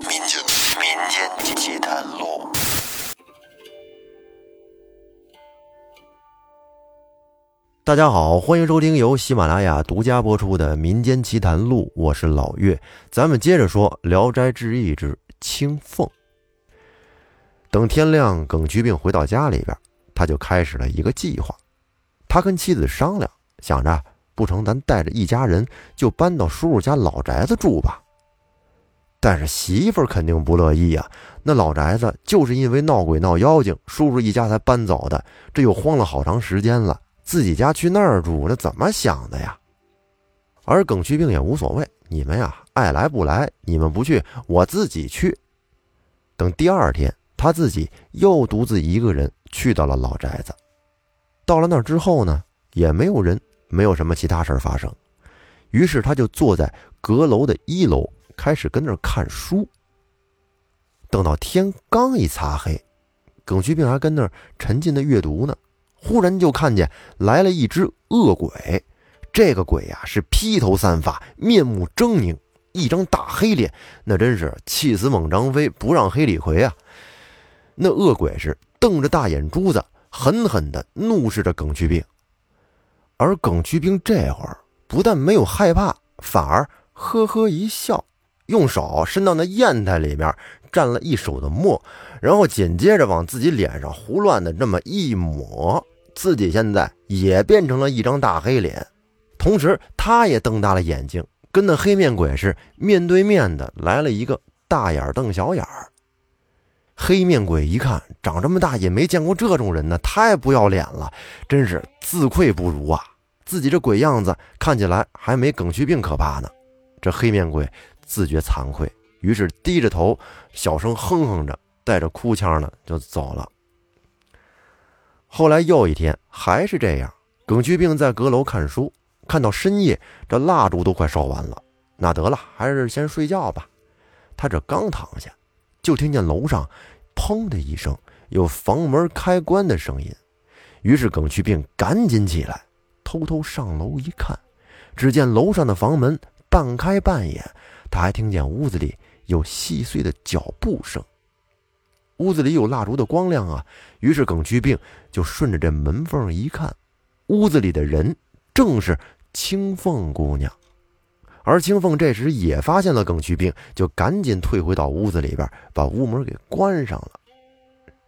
民间民间奇谈录。大家好，欢迎收听由喜马拉雅独家播出的《民间奇谈录》，我是老岳。咱们接着说《聊斋志异》之青凤。等天亮，耿渠病回到家里边，他就开始了一个计划。他跟妻子商量，想着不成，咱带着一家人就搬到叔叔家老宅子住吧。但是媳妇儿肯定不乐意呀，那老宅子就是因为闹鬼闹妖精，叔叔一家才搬走的，这又荒了好长时间了。自己家去那儿住，那怎么想的呀？而耿去病也无所谓，你们呀爱来不来，你们不去，我自己去。等第二天，他自己又独自一个人去到了老宅子。到了那儿之后呢，也没有人，没有什么其他事儿发生。于是他就坐在阁楼的一楼，开始跟那儿看书。等到天刚一擦黑，耿渠病还跟那儿沉浸的阅读呢。忽然就看见来了一只恶鬼，这个鬼呀是披头散发，面目狰狞，一张大黑脸，那真是气死猛张飞，不让黑李逵啊！那恶鬼是瞪着大眼珠子，狠狠地怒视着耿渠病。而耿渠兵这会儿不但没有害怕，反而呵呵一笑，用手伸到那砚台里面蘸了一手的墨，然后紧接着往自己脸上胡乱的这么一抹。自己现在也变成了一张大黑脸，同时他也瞪大了眼睛，跟那黑面鬼是面对面的来了一个大眼瞪小眼儿。黑面鬼一看长这么大也没见过这种人呢，太不要脸了，真是自愧不如啊！自己这鬼样子看起来还没耿渠病可怕呢。这黑面鬼自觉惭愧，于是低着头小声哼哼着，带着哭腔呢就走了。后来又一天，还是这样。耿渠病在阁楼看书，看到深夜，这蜡烛都快烧完了。那得了，还是先睡觉吧。他这刚躺下，就听见楼上“砰”的一声，有房门开关的声音。于是耿渠病赶紧起来，偷偷上楼一看，只见楼上的房门半开半掩，他还听见屋子里有细碎的脚步声。屋子里有蜡烛的光亮啊，于是耿去病就顺着这门缝一看，屋子里的人正是青凤姑娘。而青凤这时也发现了耿去病，就赶紧退回到屋子里边，把屋门给关上了。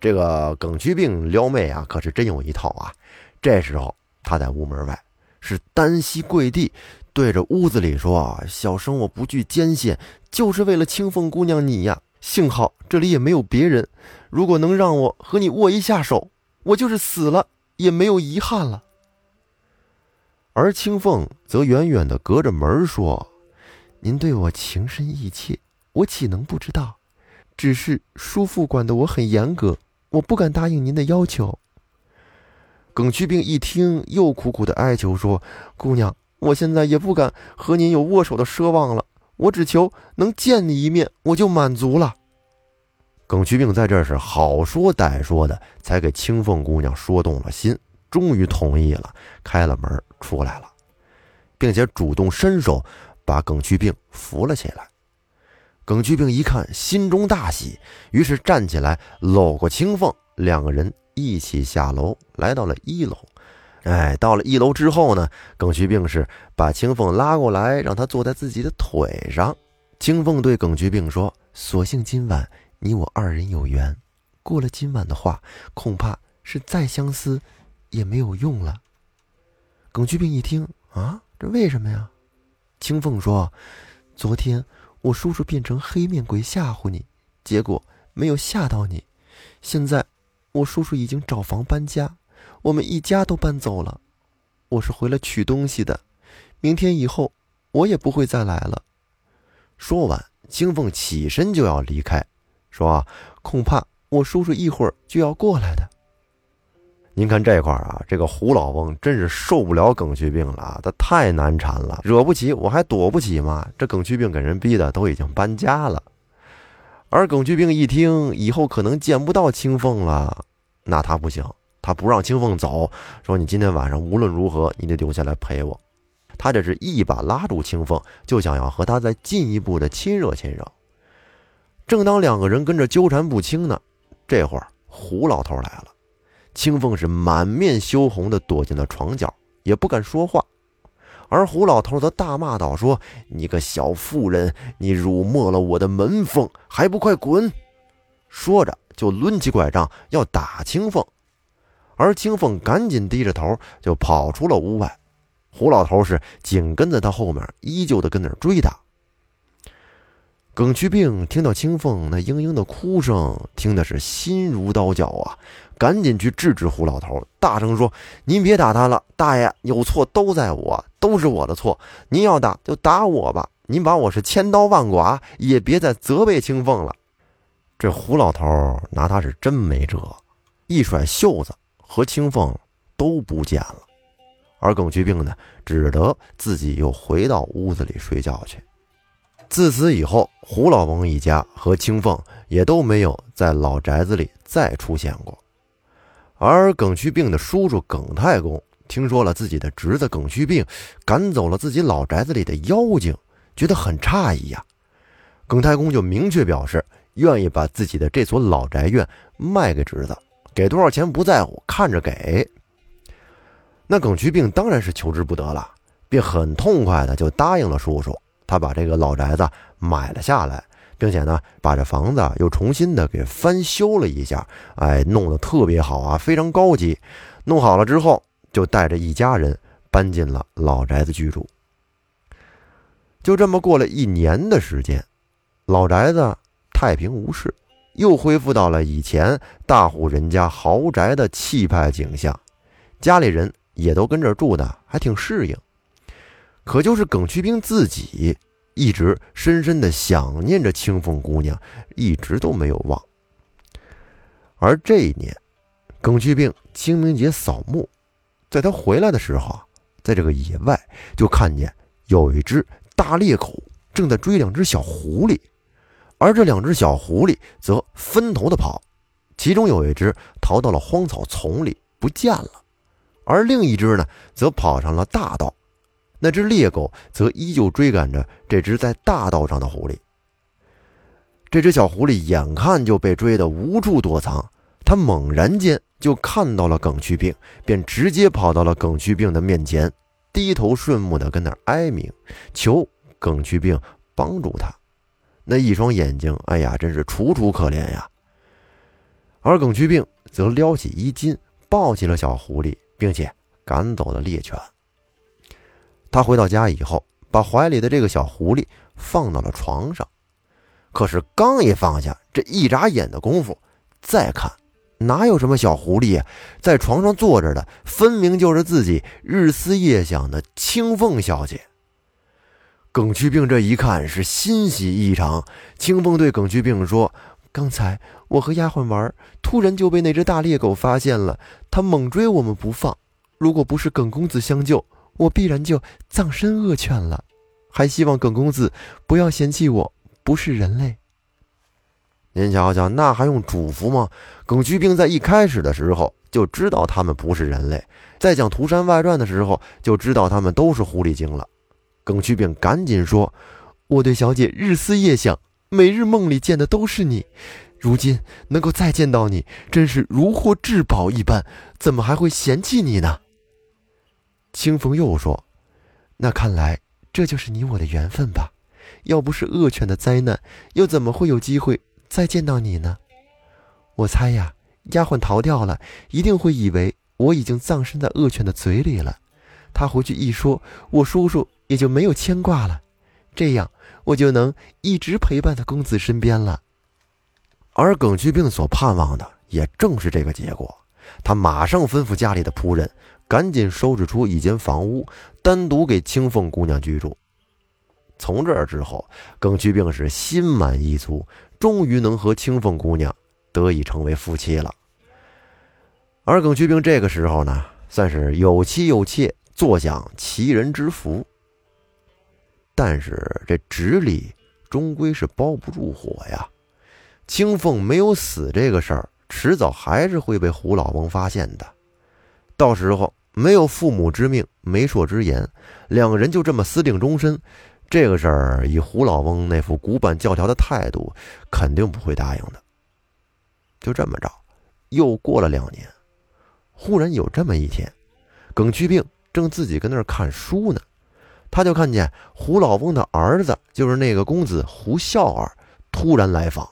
这个耿去病撩妹啊，可是真有一套啊。这时候他在屋门外是单膝跪地，对着屋子里说：“小生我不惧艰险，就是为了青凤姑娘你呀。”幸好这里也没有别人，如果能让我和你握一下手，我就是死了也没有遗憾了。而青凤则远远的隔着门说：“您对我情深意切，我岂能不知道？只是叔父管得我很严格，我不敢答应您的要求。”耿渠病一听，又苦苦的哀求说：“姑娘，我现在也不敢和您有握手的奢望了。”我只求能见你一面，我就满足了。耿渠病在这是好说歹说的，才给青凤姑娘说动了心，终于同意了，开了门出来了，并且主动伸手把耿渠病扶了起来。耿渠病一看，心中大喜，于是站起来搂过青凤，两个人一起下楼，来到了一楼。哎，到了一楼之后呢，耿渠病是把青凤拉过来，让他坐在自己的腿上。青凤对耿渠病说：“所幸今晚你我二人有缘，过了今晚的话，恐怕是再相思也没有用了。”耿渠病一听啊，这为什么呀？青凤说：“昨天我叔叔变成黑面鬼吓唬你，结果没有吓到你。现在我叔叔已经找房搬家。”我们一家都搬走了，我是回来取东西的。明天以后，我也不会再来了。说完，青凤起身就要离开，说：“恐怕我叔叔一会儿就要过来的。”您看这块啊，这个胡老翁真是受不了耿渠病了啊，他太难缠了，惹不起我还躲不起吗？这耿渠病给人逼的都已经搬家了，而耿渠病一听以后可能见不到青凤了，那他不行。他不让青凤走，说：“你今天晚上无论如何，你得留下来陪我。”他这是一把拉住青凤，就想要和他再进一步的亲热亲热。正当两个人跟着纠缠不清呢，这会儿胡老头来了。青凤是满面羞红的躲进了床角，也不敢说话。而胡老头则大骂道：“说你个小妇人，你辱没了我的门风，还不快滚！”说着就抡起拐杖要打青凤，而青凤赶紧低着头就跑出了屋外。胡老头是紧跟在他后面，依旧的跟那儿追打。耿去病听到青凤那嘤嘤的哭声，听的是心如刀绞啊！赶紧去制止胡老头，大声说：“您别打他了，大爷有错都在我，都是我的错。您要打就打我吧，您把我是千刀万剐，也别再责备青凤了。”这胡老头拿他是真没辙，一甩袖子，和青凤都不见了。而耿去病呢，只得自己又回到屋子里睡觉去。自此以后，胡老翁一家和青凤也都没有在老宅子里再出现过。而耿去病的叔叔耿太公听说了自己的侄子耿去病赶走了自己老宅子里的妖精，觉得很诧异呀。耿太公就明确表示愿意把自己的这所老宅院卖给侄子，给多少钱不在乎，看着给。那耿渠病当然是求之不得了，便很痛快的就答应了叔叔，他把这个老宅子买了下来。并且呢，把这房子又重新的给翻修了一下，哎，弄得特别好啊，非常高级。弄好了之后，就带着一家人搬进了老宅子居住。就这么过了一年的时间，老宅子太平无事，又恢复到了以前大户人家豪宅的气派景象，家里人也都跟着住的还挺适应。可就是耿去病自己。一直深深的想念着清风姑娘，一直都没有忘。而这一年，耿去病清明节扫墓，在他回来的时候，在这个野外就看见有一只大猎狗正在追两只小狐狸，而这两只小狐狸则分头的跑，其中有一只逃到了荒草丛里不见了，而另一只呢，则跑上了大道。那只猎狗则依旧追赶着这只在大道上的狐狸。这只小狐狸眼看就被追得无处躲藏，它猛然间就看到了耿去病，便直接跑到了耿去病的面前，低头顺目的跟那哀鸣，求耿去病帮助他。那一双眼睛，哎呀，真是楚楚可怜呀。而耿去病则撩起衣襟，抱起了小狐狸，并且赶走了猎犬。他回到家以后，把怀里的这个小狐狸放到了床上。可是刚一放下，这一眨眼的功夫，再看，哪有什么小狐狸呀？在床上坐着的，分明就是自己日思夜想的青凤小姐。耿去病这一看是欣喜异常。清风对耿去病说：“刚才我和丫鬟玩，突然就被那只大猎狗发现了，他猛追我们不放。如果不是耿公子相救，”我必然就葬身恶犬了，还希望耿公子不要嫌弃我不是人类。您瞧瞧，那还用嘱咐吗？耿去病在一开始的时候就知道他们不是人类，在讲《涂山外传》的时候就知道他们都是狐狸精了。耿去病赶紧说：“我对小姐日思夜想，每日梦里见的都是你，如今能够再见到你，真是如获至宝一般，怎么还会嫌弃你呢？”清风又说：“那看来这就是你我的缘分吧？要不是恶犬的灾难，又怎么会有机会再见到你呢？我猜呀，丫鬟逃掉了，一定会以为我已经葬身在恶犬的嘴里了。他回去一说，我叔叔也就没有牵挂了，这样我就能一直陪伴在公子身边了。而耿去病所盼望的，也正是这个结果。他马上吩咐家里的仆人。”赶紧收拾出一间房屋，单独给青凤姑娘居住。从这儿之后，耿去病是心满意足，终于能和青凤姑娘得以成为夫妻了。而耿去病这个时候呢，算是有妻有妾，坐享其人之福。但是这纸里终归是包不住火呀，青凤没有死这个事儿，迟早还是会被胡老翁发现的，到时候。没有父母之命，媒妁之言，两个人就这么私定终身，这个事儿以胡老翁那副古板教条的态度，肯定不会答应的。就这么着，又过了两年，忽然有这么一天，耿去病正自己跟那儿看书呢，他就看见胡老翁的儿子，就是那个公子胡孝儿，突然来访。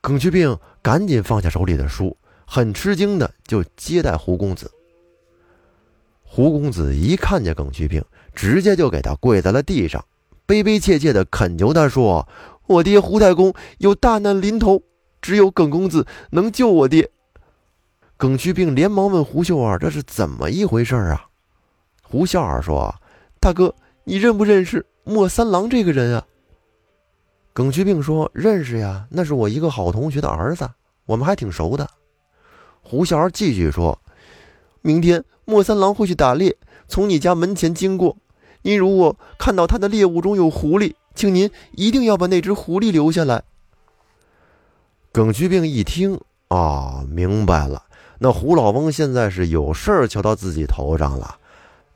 耿去病赶紧放下手里的书，很吃惊的就接待胡公子。胡公子一看见耿去病，直接就给他跪在了地上，悲悲切切的恳求他说：“我爹胡太公有大难临头。”只有耿公子能救我爹。耿去病连忙问胡秀儿：“这是怎么一回事啊？”胡笑儿说：“大哥，你认不认识莫三郎这个人啊？”耿去病说：“认识呀，那是我一个好同学的儿子，我们还挺熟的。”胡小儿继续说：“明天莫三郎会去打猎，从你家门前经过。您如果看到他的猎物中有狐狸，请您一定要把那只狐狸留下来。”耿去病一听啊，明白了，那胡老翁现在是有事儿敲到自己头上了，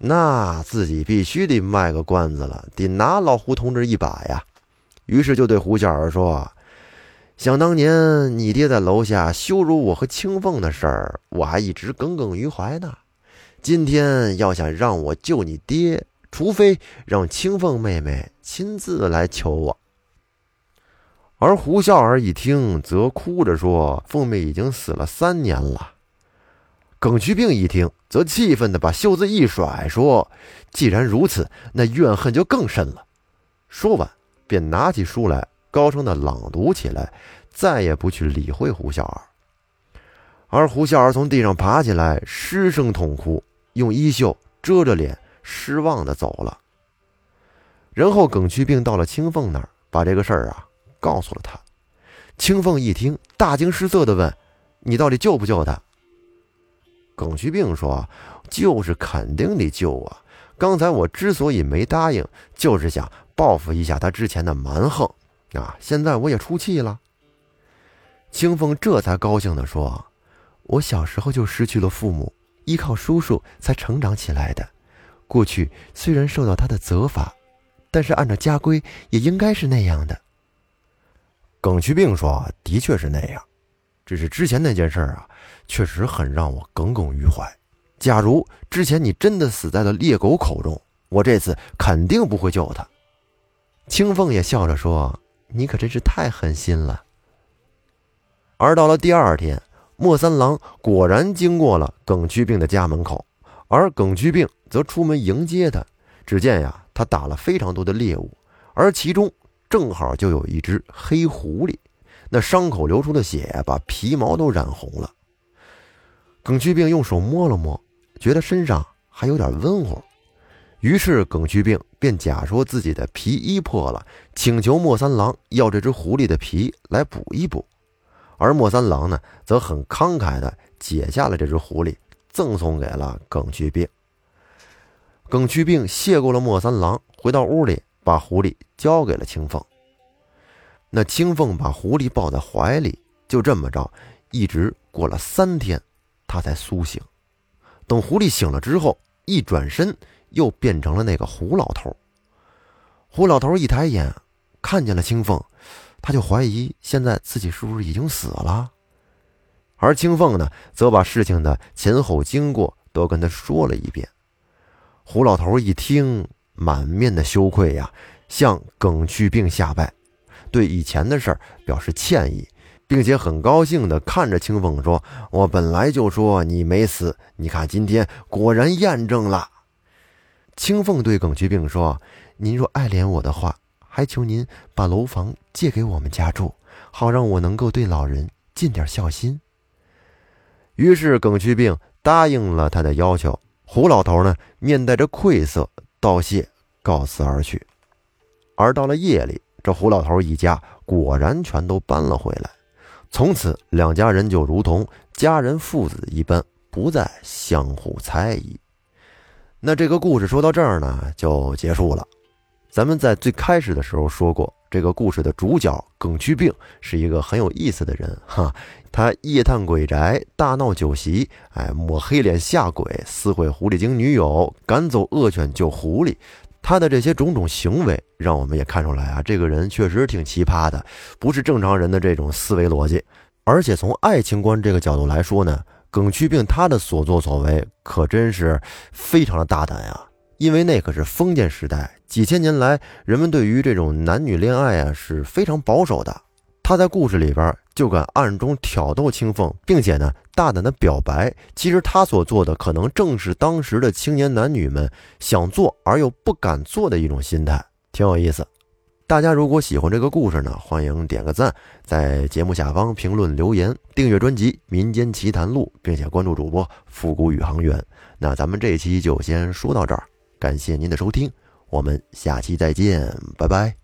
那自己必须得卖个关子了，得拿老胡同志一把呀。于是就对胡小儿说：“想当年你爹在楼下羞辱我和青凤的事儿，我还一直耿耿于怀呢。今天要想让我救你爹，除非让青凤妹妹亲自来求我。”而胡笑儿一听，则哭着说：“凤妹已经死了三年了。”耿去病一听，则气愤地把袖子一甩，说：“既然如此，那怨恨就更深了。”说完，便拿起书来，高声地朗读起来，再也不去理会胡笑儿。而胡笑儿从地上爬起来，失声痛哭，用衣袖遮着脸，失望地走了。然后，耿去病到了青凤那儿，把这个事儿啊。告诉了他，青凤一听，大惊失色的问：“你到底救不救他？”耿去病说：“救是肯定得救啊！刚才我之所以没答应，就是想报复一下他之前的蛮横啊！现在我也出气了。”清风这才高兴的说：“我小时候就失去了父母，依靠叔叔才成长起来的。过去虽然受到他的责罚，但是按照家规，也应该是那样的。”耿去病说：“的确是那样，只是之前那件事啊，确实很让我耿耿于怀。假如之前你真的死在了猎狗口中，我这次肯定不会救他。”青凤也笑着说：“你可真是太狠心了。”而到了第二天，莫三郎果然经过了耿去病的家门口，而耿去病则出门迎接他。只见呀，他打了非常多的猎物，而其中。正好就有一只黑狐狸，那伤口流出的血把皮毛都染红了。耿去病用手摸了摸，觉得身上还有点温乎，于是耿去病便假说自己的皮衣破了，请求莫三郎要这只狐狸的皮来补一补。而莫三郎呢，则很慷慨地解下了这只狐狸，赠送给了耿去病。耿去病谢过了莫三郎，回到屋里。把狐狸交给了清风。那青凤把狐狸抱在怀里，就这么着，一直过了三天，他才苏醒。等狐狸醒了之后，一转身又变成了那个胡老头。胡老头一抬眼看见了青凤，他就怀疑现在自己是不是已经死了。而青凤呢，则把事情的前后经过都跟他说了一遍。胡老头一听。满面的羞愧呀，向耿去病下拜，对以前的事儿表示歉意，并且很高兴地看着青凤说：“我本来就说你没死，你看今天果然验证了。”青凤对耿去病说：“您若爱怜我的话，还求您把楼房借给我们家住，好让我能够对老人尽点孝心。”于是耿去病答应了他的要求。胡老头呢，面带着愧色。道谢，告辞而去。而到了夜里，这胡老头一家果然全都搬了回来。从此，两家人就如同家人父子一般，不再相互猜疑。那这个故事说到这儿呢，就结束了。咱们在最开始的时候说过，这个故事的主角耿去病是一个很有意思的人哈。他夜探鬼宅，大闹酒席，哎，抹黑脸下鬼，撕毁狐狸精女友，赶走恶犬救狐狸，他的这些种种行为，让我们也看出来啊，这个人确实挺奇葩的，不是正常人的这种思维逻辑。而且从爱情观这个角度来说呢，耿去病他的所作所为可真是非常的大胆呀，因为那可是封建时代，几千年来人们对于这种男女恋爱啊是非常保守的。他在故事里边就敢暗中挑逗青凤，并且呢大胆的表白。其实他所做的，可能正是当时的青年男女们想做而又不敢做的一种心态，挺有意思。大家如果喜欢这个故事呢，欢迎点个赞，在节目下方评论留言，订阅专辑《民间奇谈录》，并且关注主播复古宇航员。那咱们这期就先说到这儿，感谢您的收听，我们下期再见，拜拜。